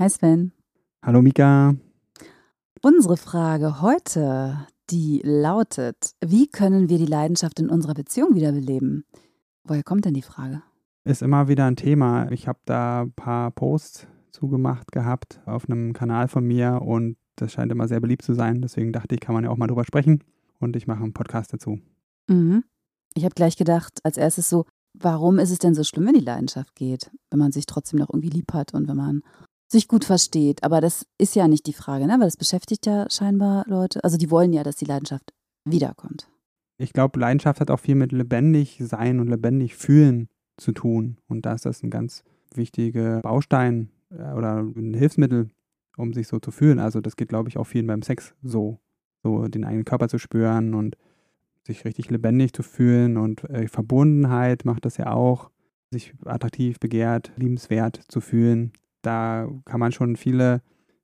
Hi Sven. Hallo Mika. Unsere Frage heute, die lautet, wie können wir die Leidenschaft in unserer Beziehung wiederbeleben? Woher kommt denn die Frage? Ist immer wieder ein Thema. Ich habe da ein paar Posts zugemacht gehabt auf einem Kanal von mir und das scheint immer sehr beliebt zu sein. Deswegen dachte ich, kann man ja auch mal drüber sprechen und ich mache einen Podcast dazu. Mhm. Ich habe gleich gedacht, als erstes so, warum ist es denn so schlimm, wenn die Leidenschaft geht, wenn man sich trotzdem noch irgendwie lieb hat und wenn man sich gut versteht. Aber das ist ja nicht die Frage, ne? weil das beschäftigt ja scheinbar Leute. Also die wollen ja, dass die Leidenschaft wiederkommt. Ich glaube, Leidenschaft hat auch viel mit lebendig sein und lebendig fühlen zu tun. Und da ist das ein ganz wichtiger Baustein äh, oder ein Hilfsmittel, um sich so zu fühlen. Also das geht, glaube ich, auch vielen beim Sex so. So den eigenen Körper zu spüren und sich richtig lebendig zu fühlen. Und äh, Verbundenheit macht das ja auch, sich attraktiv, begehrt, liebenswert zu fühlen da kann man schon viele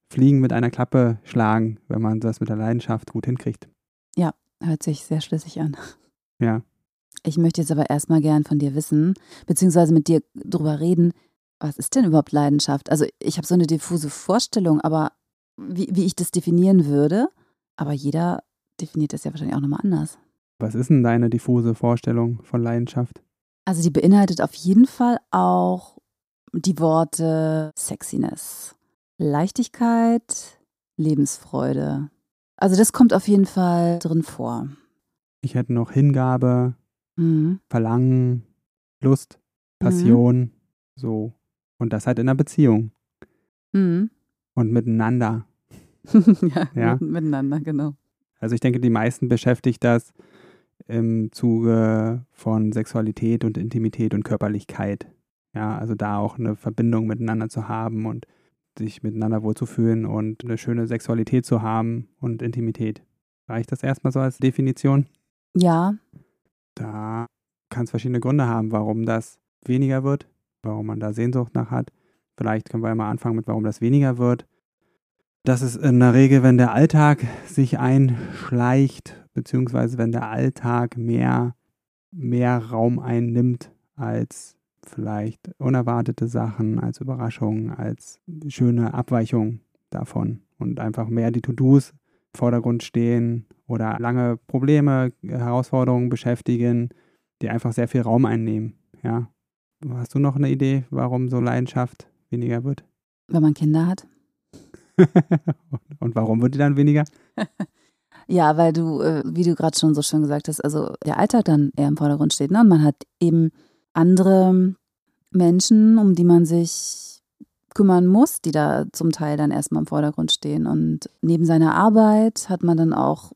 Fliegen mit einer Klappe schlagen, wenn man das mit der Leidenschaft gut hinkriegt. Ja, hört sich sehr schlüssig an. Ja. Ich möchte jetzt aber erstmal gern von dir wissen, beziehungsweise mit dir drüber reden, was ist denn überhaupt Leidenschaft? Also ich habe so eine diffuse Vorstellung, aber wie, wie ich das definieren würde, aber jeder definiert das ja wahrscheinlich auch nochmal anders. Was ist denn deine diffuse Vorstellung von Leidenschaft? Also die beinhaltet auf jeden Fall auch die Worte Sexiness, Leichtigkeit, Lebensfreude. Also das kommt auf jeden Fall drin vor. Ich hätte noch Hingabe, mhm. Verlangen, Lust, Passion, mhm. so. Und das halt in einer Beziehung. Mhm. Und miteinander. ja, ja? miteinander, genau. Also ich denke, die meisten beschäftigt das im Zuge von Sexualität und Intimität und Körperlichkeit. Ja, also da auch eine Verbindung miteinander zu haben und sich miteinander wohlzufühlen und eine schöne Sexualität zu haben und Intimität. Reicht das erstmal so als Definition? Ja. Da kann es verschiedene Gründe haben, warum das weniger wird, warum man da Sehnsucht nach hat. Vielleicht können wir ja mal anfangen mit, warum das weniger wird. Das ist in der Regel, wenn der Alltag sich einschleicht, beziehungsweise wenn der Alltag mehr, mehr Raum einnimmt als vielleicht unerwartete Sachen als Überraschung, als schöne Abweichung davon und einfach mehr die To-Dos im Vordergrund stehen oder lange Probleme, Herausforderungen beschäftigen, die einfach sehr viel Raum einnehmen. Ja. Hast du noch eine Idee, warum so Leidenschaft weniger wird? Wenn man Kinder hat. und warum wird die dann weniger? ja, weil du, äh, wie du gerade schon so schön gesagt hast, also der Alltag dann eher im Vordergrund steht. Ne? Und man hat eben andere Menschen, um die man sich kümmern muss, die da zum Teil dann erstmal im Vordergrund stehen. Und neben seiner Arbeit hat man dann auch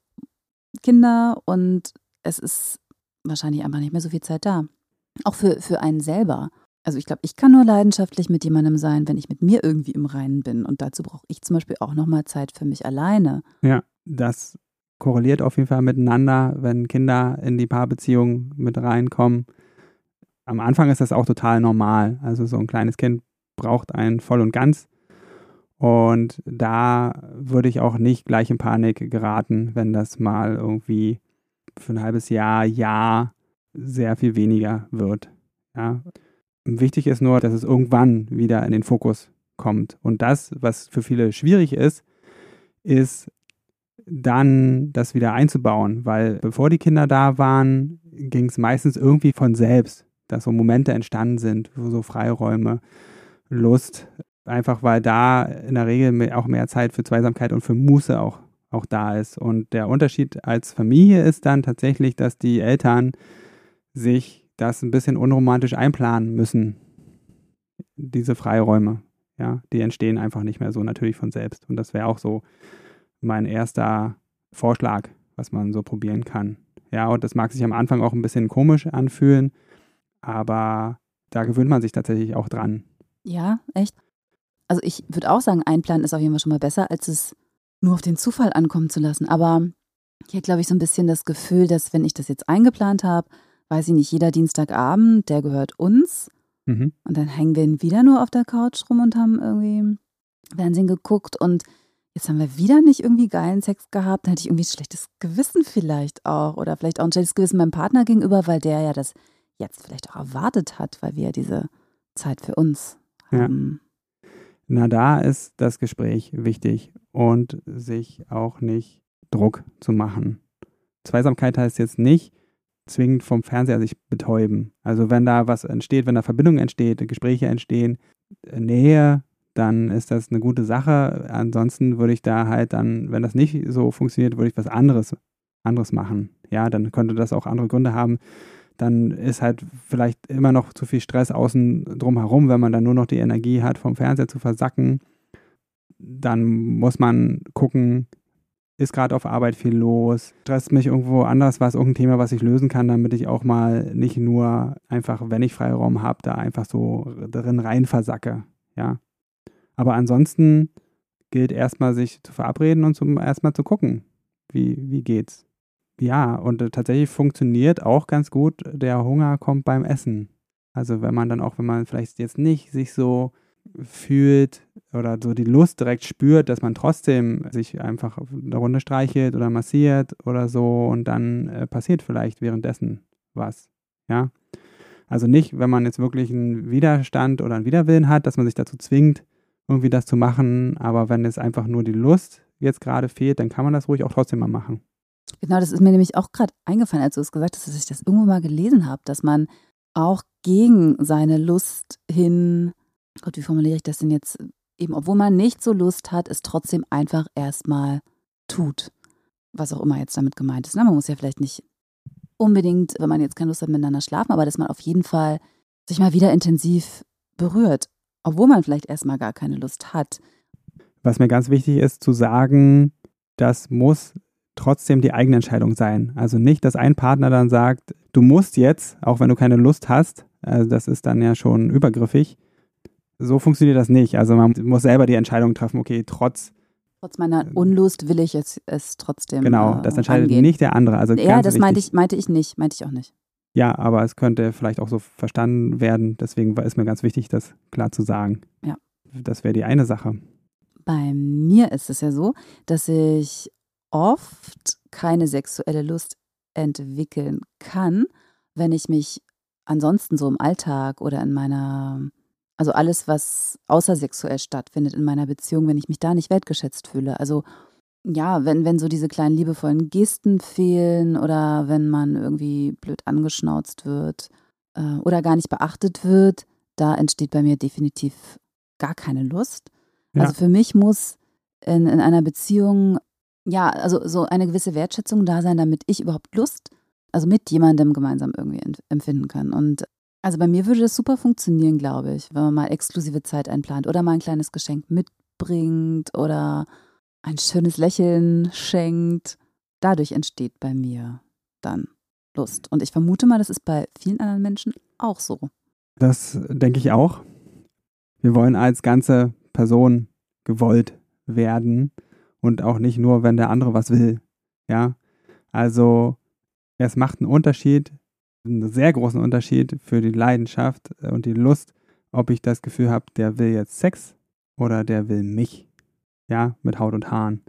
Kinder und es ist wahrscheinlich einfach nicht mehr so viel Zeit da. Auch für, für einen selber. Also ich glaube, ich kann nur leidenschaftlich mit jemandem sein, wenn ich mit mir irgendwie im Reinen bin. Und dazu brauche ich zum Beispiel auch nochmal Zeit für mich alleine. Ja, das korreliert auf jeden Fall miteinander, wenn Kinder in die Paarbeziehung mit reinkommen am Anfang ist das auch total normal. Also so ein kleines Kind braucht einen voll und ganz. Und da würde ich auch nicht gleich in Panik geraten, wenn das mal irgendwie für ein halbes Jahr, Jahr sehr viel weniger wird. Ja. Wichtig ist nur, dass es irgendwann wieder in den Fokus kommt. Und das, was für viele schwierig ist, ist dann das wieder einzubauen, weil bevor die Kinder da waren, ging es meistens irgendwie von selbst dass so Momente entstanden sind, so Freiräume, Lust, einfach weil da in der Regel auch mehr Zeit für Zweisamkeit und für Muße auch, auch da ist. Und der Unterschied als Familie ist dann tatsächlich, dass die Eltern sich das ein bisschen unromantisch einplanen müssen, diese Freiräume. Ja, die entstehen einfach nicht mehr so natürlich von selbst. Und das wäre auch so mein erster Vorschlag, was man so probieren kann. Ja, und das mag sich am Anfang auch ein bisschen komisch anfühlen, aber da gewöhnt man sich tatsächlich auch dran. Ja, echt? also ich würde auch sagen, einplanen ist auf jeden Fall schon mal besser, als es nur auf den Zufall ankommen zu lassen. Aber ich habe, glaube ich, so ein bisschen das Gefühl, dass wenn ich das jetzt eingeplant habe, weiß ich nicht, jeder Dienstagabend, der gehört uns. Mhm. Und dann hängen wir wieder nur auf der Couch rum und haben irgendwie Fernsehen geguckt und jetzt haben wir wieder nicht irgendwie geilen Sex gehabt. Dann hätte ich irgendwie ein schlechtes Gewissen vielleicht auch. Oder vielleicht auch ein schlechtes Gewissen meinem Partner gegenüber, weil der ja das jetzt vielleicht auch erwartet hat, weil wir ja diese Zeit für uns haben. Ja. Na, da ist das Gespräch wichtig und sich auch nicht Druck zu machen. Zweisamkeit heißt jetzt nicht zwingend vom Fernseher sich betäuben. Also wenn da was entsteht, wenn da Verbindung entsteht, Gespräche entstehen, Nähe, dann ist das eine gute Sache. Ansonsten würde ich da halt dann, wenn das nicht so funktioniert, würde ich was anderes, anderes machen. Ja, dann könnte das auch andere Gründe haben. Dann ist halt vielleicht immer noch zu viel Stress außen drum herum, wenn man dann nur noch die Energie hat, vom Fernseher zu versacken. Dann muss man gucken, ist gerade auf Arbeit viel los, stresst mich irgendwo anders was, irgendein Thema, was ich lösen kann, damit ich auch mal nicht nur einfach, wenn ich Freiraum habe, da einfach so drin rein versacke. Ja. Aber ansonsten gilt erstmal sich zu verabreden und zum erstmal zu gucken, wie, wie geht's. Ja, und äh, tatsächlich funktioniert auch ganz gut, der Hunger kommt beim Essen. Also wenn man dann auch, wenn man vielleicht jetzt nicht sich so fühlt oder so die Lust direkt spürt, dass man trotzdem sich einfach eine Runde streichelt oder massiert oder so und dann äh, passiert vielleicht währenddessen was. Ja. Also nicht, wenn man jetzt wirklich einen Widerstand oder einen Widerwillen hat, dass man sich dazu zwingt, irgendwie das zu machen, aber wenn es einfach nur die Lust jetzt gerade fehlt, dann kann man das ruhig auch trotzdem mal machen. Genau, das ist mir nämlich auch gerade eingefallen, als du es gesagt hast, dass ich das irgendwo mal gelesen habe, dass man auch gegen seine Lust hin Gott, wie formuliere ich das denn jetzt? Eben, obwohl man nicht so Lust hat, es trotzdem einfach erstmal tut. Was auch immer jetzt damit gemeint ist. Na, ne? man muss ja vielleicht nicht unbedingt, wenn man jetzt keine Lust hat, miteinander schlafen, aber dass man auf jeden Fall sich mal wieder intensiv berührt, obwohl man vielleicht erstmal gar keine Lust hat. Was mir ganz wichtig ist zu sagen, das muss trotzdem die eigene Entscheidung sein. Also nicht, dass ein Partner dann sagt, du musst jetzt, auch wenn du keine Lust hast, also das ist dann ja schon übergriffig, so funktioniert das nicht. Also man muss selber die Entscheidung treffen, okay, trotz Trotz meiner Unlust will ich es, es trotzdem. Genau, das entscheidet angehen. nicht der andere. Also ja, das meinte ich, meinte ich nicht, meinte ich auch nicht. Ja, aber es könnte vielleicht auch so verstanden werden. Deswegen ist mir ganz wichtig, das klar zu sagen. Ja. Das wäre die eine Sache. Bei mir ist es ja so, dass ich oft keine sexuelle Lust entwickeln kann, wenn ich mich ansonsten so im Alltag oder in meiner also alles, was außersexuell stattfindet in meiner Beziehung, wenn ich mich da nicht wertgeschätzt fühle. Also ja, wenn, wenn so diese kleinen liebevollen Gesten fehlen oder wenn man irgendwie blöd angeschnauzt wird äh, oder gar nicht beachtet wird, da entsteht bei mir definitiv gar keine Lust. Ja. Also für mich muss in, in einer Beziehung, ja, also so eine gewisse Wertschätzung da sein, damit ich überhaupt Lust, also mit jemandem gemeinsam irgendwie empfinden kann. Und also bei mir würde das super funktionieren, glaube ich, wenn man mal exklusive Zeit einplant oder mal ein kleines Geschenk mitbringt oder ein schönes Lächeln schenkt. Dadurch entsteht bei mir dann Lust. Und ich vermute mal, das ist bei vielen anderen Menschen auch so. Das denke ich auch. Wir wollen als ganze Person gewollt werden und auch nicht nur, wenn der andere was will. Ja, also es macht einen Unterschied, einen sehr großen Unterschied für die Leidenschaft äh, und die Lust, ob ich das Gefühl habe, der will jetzt Sex oder der will mich. Ja, mit Haut und Haaren.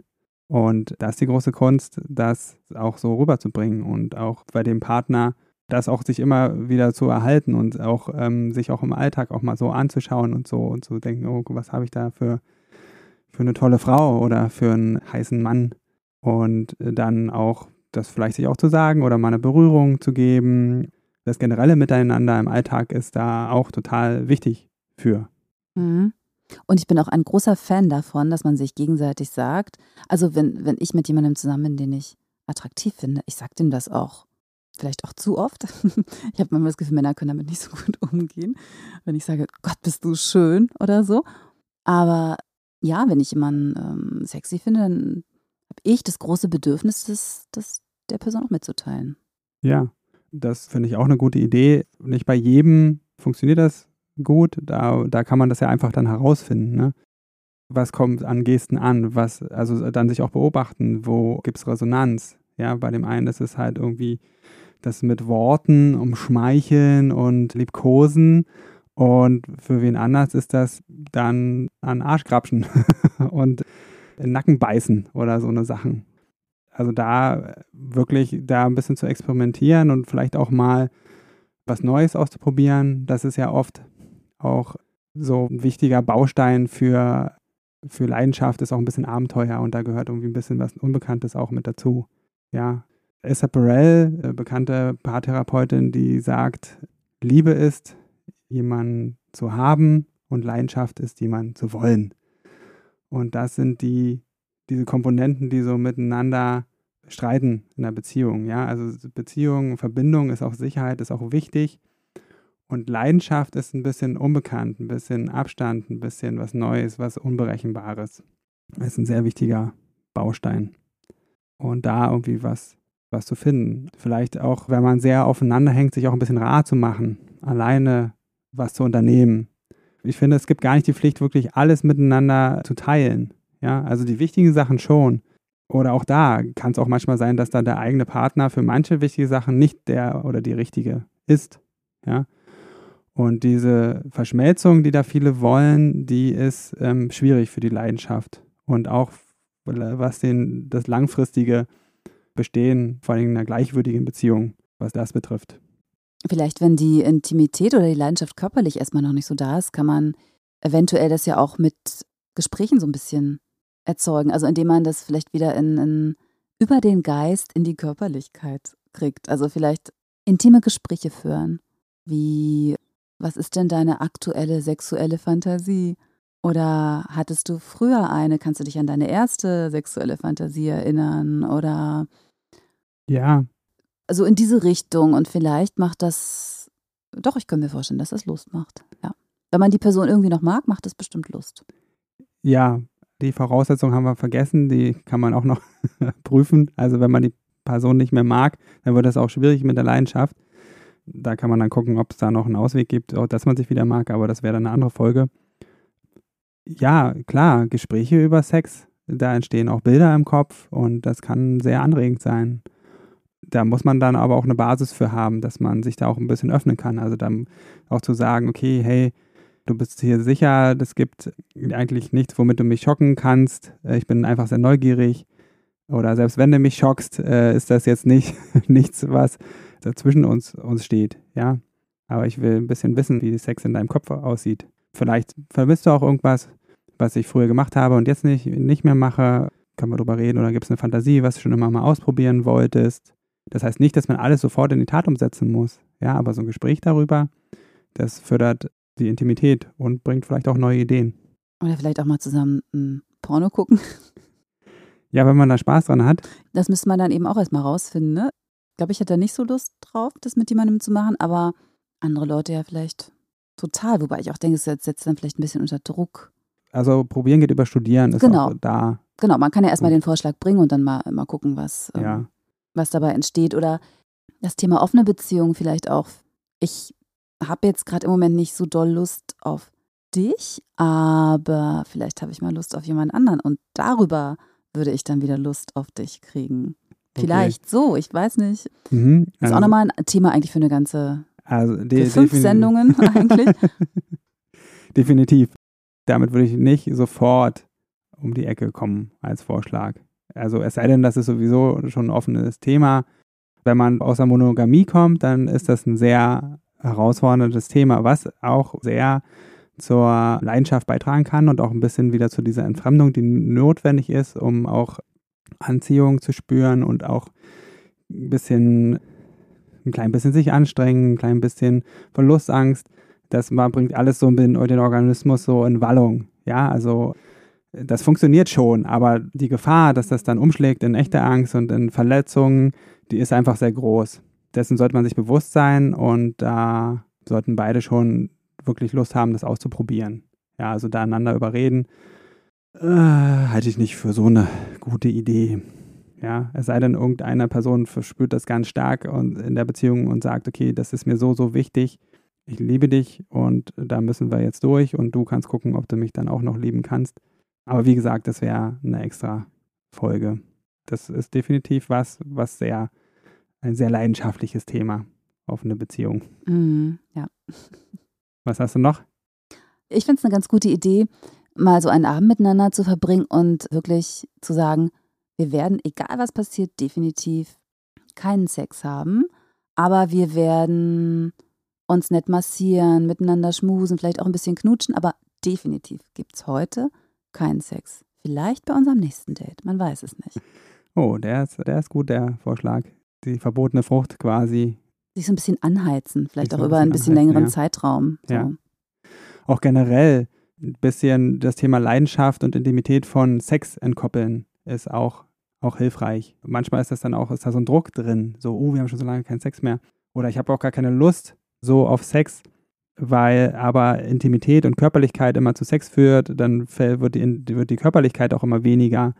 Und das ist die große Kunst, das auch so rüberzubringen und auch bei dem Partner das auch sich immer wieder zu erhalten und auch ähm, sich auch im Alltag auch mal so anzuschauen und so und zu denken, oh, was habe ich da für, für eine tolle Frau oder für einen heißen Mann und dann auch das vielleicht sich auch zu sagen oder mal eine Berührung zu geben. Das generelle Miteinander im Alltag ist da auch total wichtig für. Mhm. Und ich bin auch ein großer Fan davon, dass man sich gegenseitig sagt, also wenn, wenn ich mit jemandem zusammen bin, den ich attraktiv finde, ich sage dem das auch vielleicht auch zu oft. ich habe manchmal das Gefühl, Männer können damit nicht so gut umgehen, wenn ich sage, Gott, bist du schön oder so. Aber ja, wenn ich jemanden ähm, sexy finde, dann habe ich das große Bedürfnis, das, das der Person auch mitzuteilen. Ja, das finde ich auch eine gute Idee. Nicht bei jedem funktioniert das gut. Da, da kann man das ja einfach dann herausfinden. Ne? was kommt an Gesten an, was, also dann sich auch beobachten, wo gibt es Resonanz. Ja, bei dem einen ist es halt irgendwie das mit Worten umschmeicheln und liebkosen und für wen anders ist das dann an Arschgrapschen und Nacken beißen oder so eine Sachen. Also da wirklich da ein bisschen zu experimentieren und vielleicht auch mal was Neues auszuprobieren, das ist ja oft auch so ein wichtiger Baustein für, für Leidenschaft, ist auch ein bisschen Abenteuer und da gehört irgendwie ein bisschen was Unbekanntes auch mit dazu. Ja. Esther Perel, äh, bekannte Paartherapeutin, die sagt, Liebe ist, jemanden zu haben und Leidenschaft ist, jemanden zu wollen. Und das sind die, diese Komponenten, die so miteinander streiten in der Beziehung. Ja, also Beziehung, Verbindung ist auch Sicherheit, ist auch wichtig. Und Leidenschaft ist ein bisschen unbekannt, ein bisschen Abstand, ein bisschen was Neues, was Unberechenbares. Das ist ein sehr wichtiger Baustein. Und da irgendwie was, was zu finden. Vielleicht auch, wenn man sehr aufeinander hängt, sich auch ein bisschen rar zu machen, alleine was zu unternehmen. Ich finde, es gibt gar nicht die Pflicht, wirklich alles miteinander zu teilen. Ja, also die wichtigen Sachen schon. Oder auch da kann es auch manchmal sein, dass dann der eigene Partner für manche wichtige Sachen nicht der oder die richtige ist. Ja, und diese Verschmelzung, die da viele wollen, die ist ähm, schwierig für die Leidenschaft. Und auch was den, das langfristige Bestehen, vor allem in einer gleichwürdigen Beziehung, was das betrifft. Vielleicht, wenn die Intimität oder die Leidenschaft körperlich erstmal noch nicht so da ist, kann man eventuell das ja auch mit Gesprächen so ein bisschen erzeugen. Also indem man das vielleicht wieder in, in über den Geist in die Körperlichkeit kriegt. Also vielleicht intime Gespräche führen. Wie was ist denn deine aktuelle sexuelle Fantasie? Oder hattest du früher eine? Kannst du dich an deine erste sexuelle Fantasie erinnern? Oder ja. Also in diese Richtung und vielleicht macht das, doch, ich kann mir vorstellen, dass das Lust macht. Ja. Wenn man die Person irgendwie noch mag, macht das bestimmt Lust. Ja, die Voraussetzungen haben wir vergessen, die kann man auch noch prüfen. Also wenn man die Person nicht mehr mag, dann wird das auch schwierig mit der Leidenschaft. Da kann man dann gucken, ob es da noch einen Ausweg gibt, dass man sich wieder mag, aber das wäre dann eine andere Folge. Ja, klar, Gespräche über Sex, da entstehen auch Bilder im Kopf und das kann sehr anregend sein. Da muss man dann aber auch eine Basis für haben, dass man sich da auch ein bisschen öffnen kann. Also dann auch zu sagen, okay, hey, du bist hier sicher, es gibt eigentlich nichts, womit du mich schocken kannst. Äh, ich bin einfach sehr neugierig. Oder selbst wenn du mich schockst, äh, ist das jetzt nicht nichts, was dazwischen uns, uns steht, ja. Aber ich will ein bisschen wissen, wie Sex in deinem Kopf aussieht. Vielleicht vermisst du auch irgendwas, was ich früher gemacht habe und jetzt nicht, nicht mehr mache. Können wir darüber reden oder gibt es eine Fantasie, was du schon immer mal ausprobieren wolltest? Das heißt nicht, dass man alles sofort in die Tat umsetzen muss. Ja, aber so ein Gespräch darüber, das fördert die Intimität und bringt vielleicht auch neue Ideen. Oder vielleicht auch mal zusammen ein Porno gucken. Ja, wenn man da Spaß dran hat. Das müsste man dann eben auch erstmal rausfinden, ne? Ich glaube, ich hätte da nicht so Lust drauf, das mit jemandem zu machen, aber andere Leute ja vielleicht total. Wobei ich auch denke, es setzt dann vielleicht ein bisschen unter Druck. Also probieren geht über Studieren, ist genau. auch da. Genau, man kann ja erstmal den Vorschlag bringen und dann mal, mal gucken, was, ähm, ja. Was dabei entsteht. Oder das Thema offene Beziehung vielleicht auch. Ich habe jetzt gerade im Moment nicht so doll Lust auf dich, aber vielleicht habe ich mal Lust auf jemand anderen und darüber würde ich dann wieder Lust auf dich kriegen. Vielleicht okay. so, ich weiß nicht. Mhm, also ist auch nochmal ein Thema eigentlich für eine ganze also de fünf Sendungen eigentlich. definitiv. Damit würde ich nicht sofort um die Ecke kommen als Vorschlag. Also es sei denn, das ist sowieso schon ein offenes Thema. Wenn man aus der Monogamie kommt, dann ist das ein sehr herausforderndes Thema, was auch sehr zur Leidenschaft beitragen kann und auch ein bisschen wieder zu dieser Entfremdung, die notwendig ist, um auch Anziehung zu spüren und auch ein bisschen, ein klein bisschen sich anstrengen, ein klein bisschen Verlustangst. Das bringt alles so den Organismus so in Wallung. Ja, also das funktioniert schon, aber die Gefahr, dass das dann umschlägt in echte Angst und in Verletzungen, die ist einfach sehr groß. Dessen sollte man sich bewusst sein und da sollten beide schon wirklich Lust haben, das auszuprobieren. Ja, also da einander überreden äh, halte ich nicht für so eine gute Idee. Ja, es sei denn, irgendeine Person verspürt das ganz stark und in der Beziehung und sagt, okay, das ist mir so, so wichtig. Ich liebe dich und da müssen wir jetzt durch und du kannst gucken, ob du mich dann auch noch lieben kannst. Aber wie gesagt, das wäre eine extra Folge. Das ist definitiv was, was sehr, ein sehr leidenschaftliches Thema, offene Beziehung. Mhm, ja. Was hast du noch? Ich finde es eine ganz gute Idee, mal so einen Abend miteinander zu verbringen und wirklich zu sagen, wir werden, egal was passiert, definitiv keinen Sex haben, aber wir werden uns nett massieren, miteinander schmusen, vielleicht auch ein bisschen knutschen, aber definitiv gibt es heute keinen Sex. Vielleicht bei unserem nächsten Date, man weiß es nicht. Oh, der ist, der ist gut, der Vorschlag. Die verbotene Frucht quasi. Sich so ein bisschen anheizen, vielleicht auch über ein bisschen längeren ja. Zeitraum. So. Ja. Auch generell ein bisschen das Thema Leidenschaft und Intimität von Sex entkoppeln ist auch, auch hilfreich. Manchmal ist das dann auch, ist da so ein Druck drin, so, oh, wir haben schon so lange keinen Sex mehr. Oder ich habe auch gar keine Lust so auf Sex, weil aber Intimität und Körperlichkeit immer zu Sex führt, dann wird die, wird die Körperlichkeit auch immer weniger.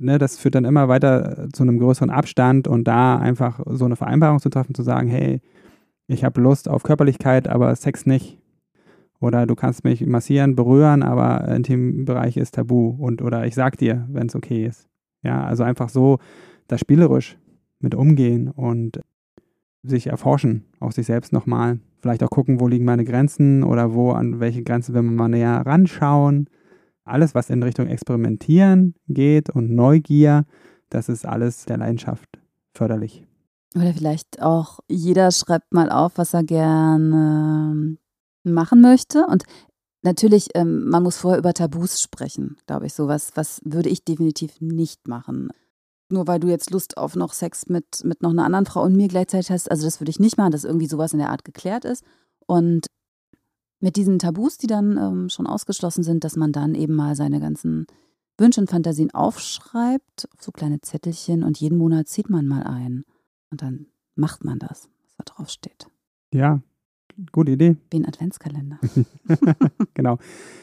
Ne, das führt dann immer weiter zu einem größeren Abstand und da einfach so eine Vereinbarung zu treffen, zu sagen, hey, ich habe Lust auf Körperlichkeit, aber Sex nicht. Oder du kannst mich massieren, berühren, aber Intimbereich ist tabu. Und oder ich sag dir, wenn es okay ist. Ja, also einfach so da spielerisch mit umgehen und sich erforschen, auch sich selbst nochmal. Vielleicht auch gucken, wo liegen meine Grenzen oder wo, an welche Grenzen will man mal näher ranschauen. Alles, was in Richtung Experimentieren geht und Neugier, das ist alles der Leidenschaft förderlich. Oder vielleicht auch jeder schreibt mal auf, was er gerne machen möchte. Und natürlich, ähm, man muss vorher über Tabus sprechen, glaube ich. So was, was würde ich definitiv nicht machen. Nur weil du jetzt Lust auf noch Sex mit, mit noch einer anderen Frau und mir gleichzeitig hast, also das würde ich nicht machen, dass irgendwie sowas in der Art geklärt ist. Und mit diesen Tabus, die dann ähm, schon ausgeschlossen sind, dass man dann eben mal seine ganzen Wünsche und Fantasien aufschreibt, auf so kleine Zettelchen und jeden Monat zieht man mal ein. Und dann macht man das, was da drauf steht. Ja, gute Idee. Wie ein Adventskalender. genau.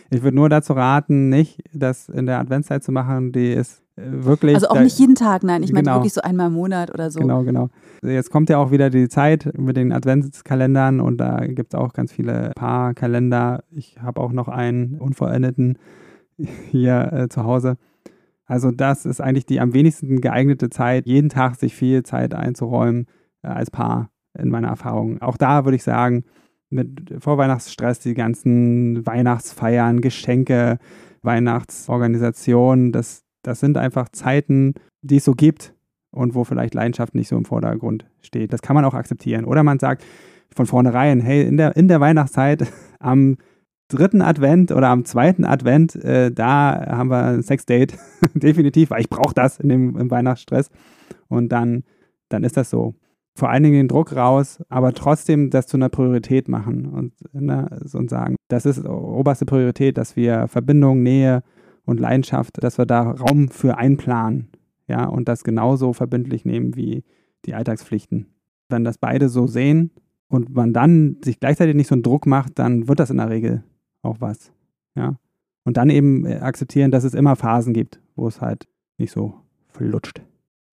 Ich würde nur dazu raten, nicht das in der Adventszeit zu machen, die ist wirklich. Also auch nicht jeden Tag, nein. Ich meine genau. wirklich so einmal im Monat oder so. Genau, genau. Jetzt kommt ja auch wieder die Zeit mit den Adventskalendern und da gibt es auch ganz viele Paarkalender. Ich habe auch noch einen unvollendeten hier äh, zu Hause. Also das ist eigentlich die am wenigsten geeignete Zeit, jeden Tag sich viel Zeit einzuräumen äh, als Paar in meiner Erfahrung. Auch da würde ich sagen, mit Vorweihnachtsstress, die ganzen Weihnachtsfeiern, Geschenke, Weihnachtsorganisationen, das, das sind einfach Zeiten, die es so gibt und wo vielleicht Leidenschaft nicht so im Vordergrund steht. Das kann man auch akzeptieren. Oder man sagt von vornherein, hey, in der, in der Weihnachtszeit am dritten Advent oder am zweiten Advent, äh, da haben wir ein Sexdate, definitiv, weil ich brauche das in dem, im Weihnachtsstress. Und dann, dann ist das so vor allen Dingen den Druck raus, aber trotzdem das zu einer Priorität machen und, ne, und sagen, das ist oberste Priorität, dass wir Verbindung, Nähe und Leidenschaft, dass wir da Raum für einplanen, ja, und das genauso verbindlich nehmen wie die Alltagspflichten. Wenn das beide so sehen und man dann sich gleichzeitig nicht so einen Druck macht, dann wird das in der Regel auch was, ja. Und dann eben akzeptieren, dass es immer Phasen gibt, wo es halt nicht so flutscht.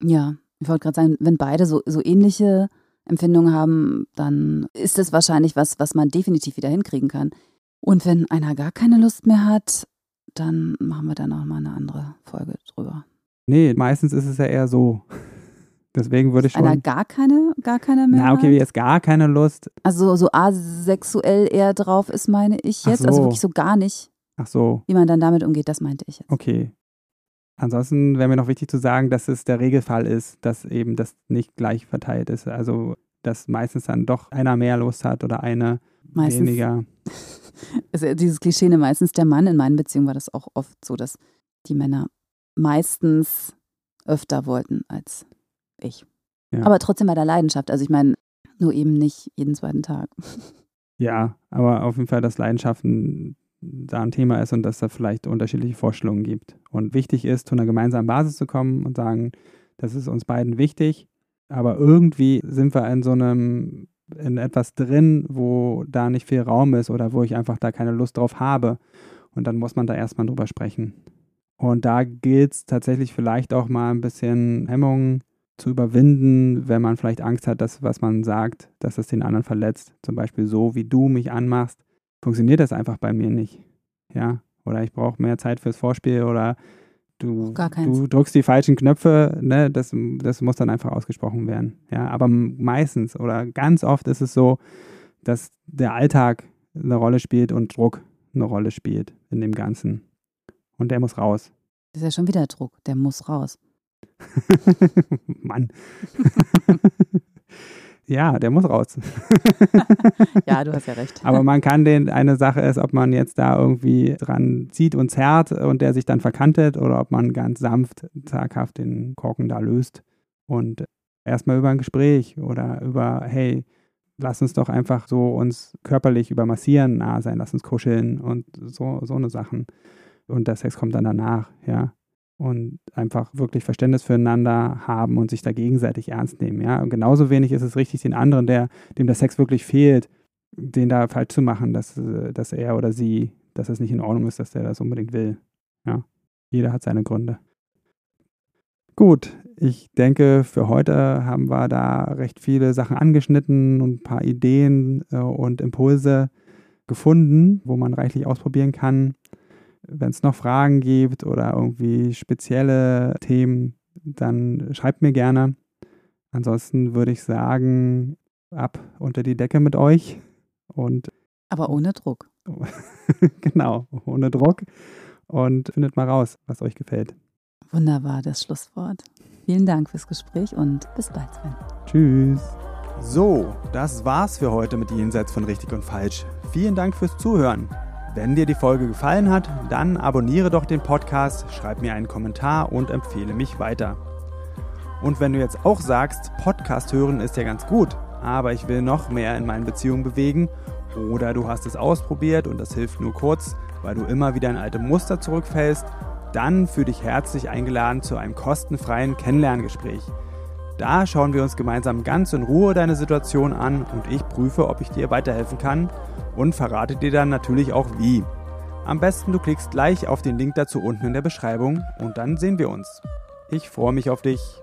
Ja, ich wollte gerade sagen, wenn beide so, so ähnliche Empfindungen haben, dann ist das wahrscheinlich was, was man definitiv wieder hinkriegen kann. Und wenn einer gar keine Lust mehr hat, dann machen wir dann auch mal eine andere Folge drüber. Nee, meistens ist es ja eher so. Deswegen würde ich schon. Einer gar keine, gar keine mehr. Na, okay, wie jetzt gar keine Lust. Also so asexuell eher drauf ist, meine ich jetzt. Also so. Also wirklich so gar nicht. Ach so. Wie man dann damit umgeht, das meinte ich jetzt. Okay. Ansonsten wäre mir noch wichtig zu sagen, dass es der Regelfall ist, dass eben das nicht gleich verteilt ist. Also, dass meistens dann doch einer mehr Lust hat oder eine meistens, weniger. Also dieses Klischee, ne, meistens der Mann. In meinen Beziehungen war das auch oft so, dass die Männer meistens öfter wollten als ich. Ja. Aber trotzdem bei der Leidenschaft. Also ich meine, nur eben nicht jeden zweiten Tag. Ja, aber auf jeden Fall, dass Leidenschaften da ein Thema ist und dass da vielleicht unterschiedliche Vorstellungen gibt. Und wichtig ist, zu einer gemeinsamen Basis zu kommen und sagen, das ist uns beiden wichtig, aber irgendwie sind wir in so einem, in etwas drin, wo da nicht viel Raum ist oder wo ich einfach da keine Lust drauf habe. Und dann muss man da erstmal drüber sprechen. Und da gilt es tatsächlich vielleicht auch mal ein bisschen Hemmungen zu überwinden, wenn man vielleicht Angst hat, dass was man sagt, dass es den anderen verletzt. Zum Beispiel so, wie du mich anmachst, funktioniert das einfach bei mir nicht. Ja, oder ich brauche mehr Zeit fürs Vorspiel oder du, du drückst die falschen Knöpfe, ne, das, das muss dann einfach ausgesprochen werden. Ja, aber meistens oder ganz oft ist es so, dass der Alltag eine Rolle spielt und Druck eine Rolle spielt in dem Ganzen. Und der muss raus. Das ist ja schon wieder Druck, der muss raus. Mann. ja, der muss raus. ja, du hast ja recht. Aber man kann den, eine Sache ist, ob man jetzt da irgendwie dran zieht und zerrt und der sich dann verkantet oder ob man ganz sanft, zaghaft den Korken da löst und erstmal über ein Gespräch oder über, hey, lass uns doch einfach so uns körperlich über Massieren nah sein, lass uns kuscheln und so, so eine Sachen. Und der Sex kommt dann danach, ja und einfach wirklich Verständnis füreinander haben und sich da gegenseitig ernst nehmen. Ja? Und genauso wenig ist es richtig, den anderen, der, dem der Sex wirklich fehlt, den da falsch zu machen, dass, dass er oder sie, dass es nicht in Ordnung ist, dass der das unbedingt will. Ja? Jeder hat seine Gründe. Gut, ich denke, für heute haben wir da recht viele Sachen angeschnitten und ein paar Ideen äh, und Impulse gefunden, wo man reichlich ausprobieren kann. Wenn es noch Fragen gibt oder irgendwie spezielle Themen, dann schreibt mir gerne. Ansonsten würde ich sagen, ab unter die Decke mit euch und aber ohne Druck. genau, ohne Druck und findet mal raus, was euch gefällt. Wunderbar, das Schlusswort. Vielen Dank fürs Gespräch und bis bald, Sven. Tschüss. So, das war's für heute mit Jenseits von richtig und falsch. Vielen Dank fürs Zuhören. Wenn dir die Folge gefallen hat, dann abonniere doch den Podcast, schreib mir einen Kommentar und empfehle mich weiter. Und wenn du jetzt auch sagst, Podcast hören ist ja ganz gut, aber ich will noch mehr in meinen Beziehungen bewegen, oder du hast es ausprobiert und das hilft nur kurz, weil du immer wieder in alte Muster zurückfällst, dann fühle dich herzlich eingeladen zu einem kostenfreien Kennenlerngespräch. Da schauen wir uns gemeinsam ganz in Ruhe deine Situation an und ich prüfe, ob ich dir weiterhelfen kann und verrate dir dann natürlich auch wie. Am besten du klickst gleich auf den Link dazu unten in der Beschreibung und dann sehen wir uns. Ich freue mich auf dich.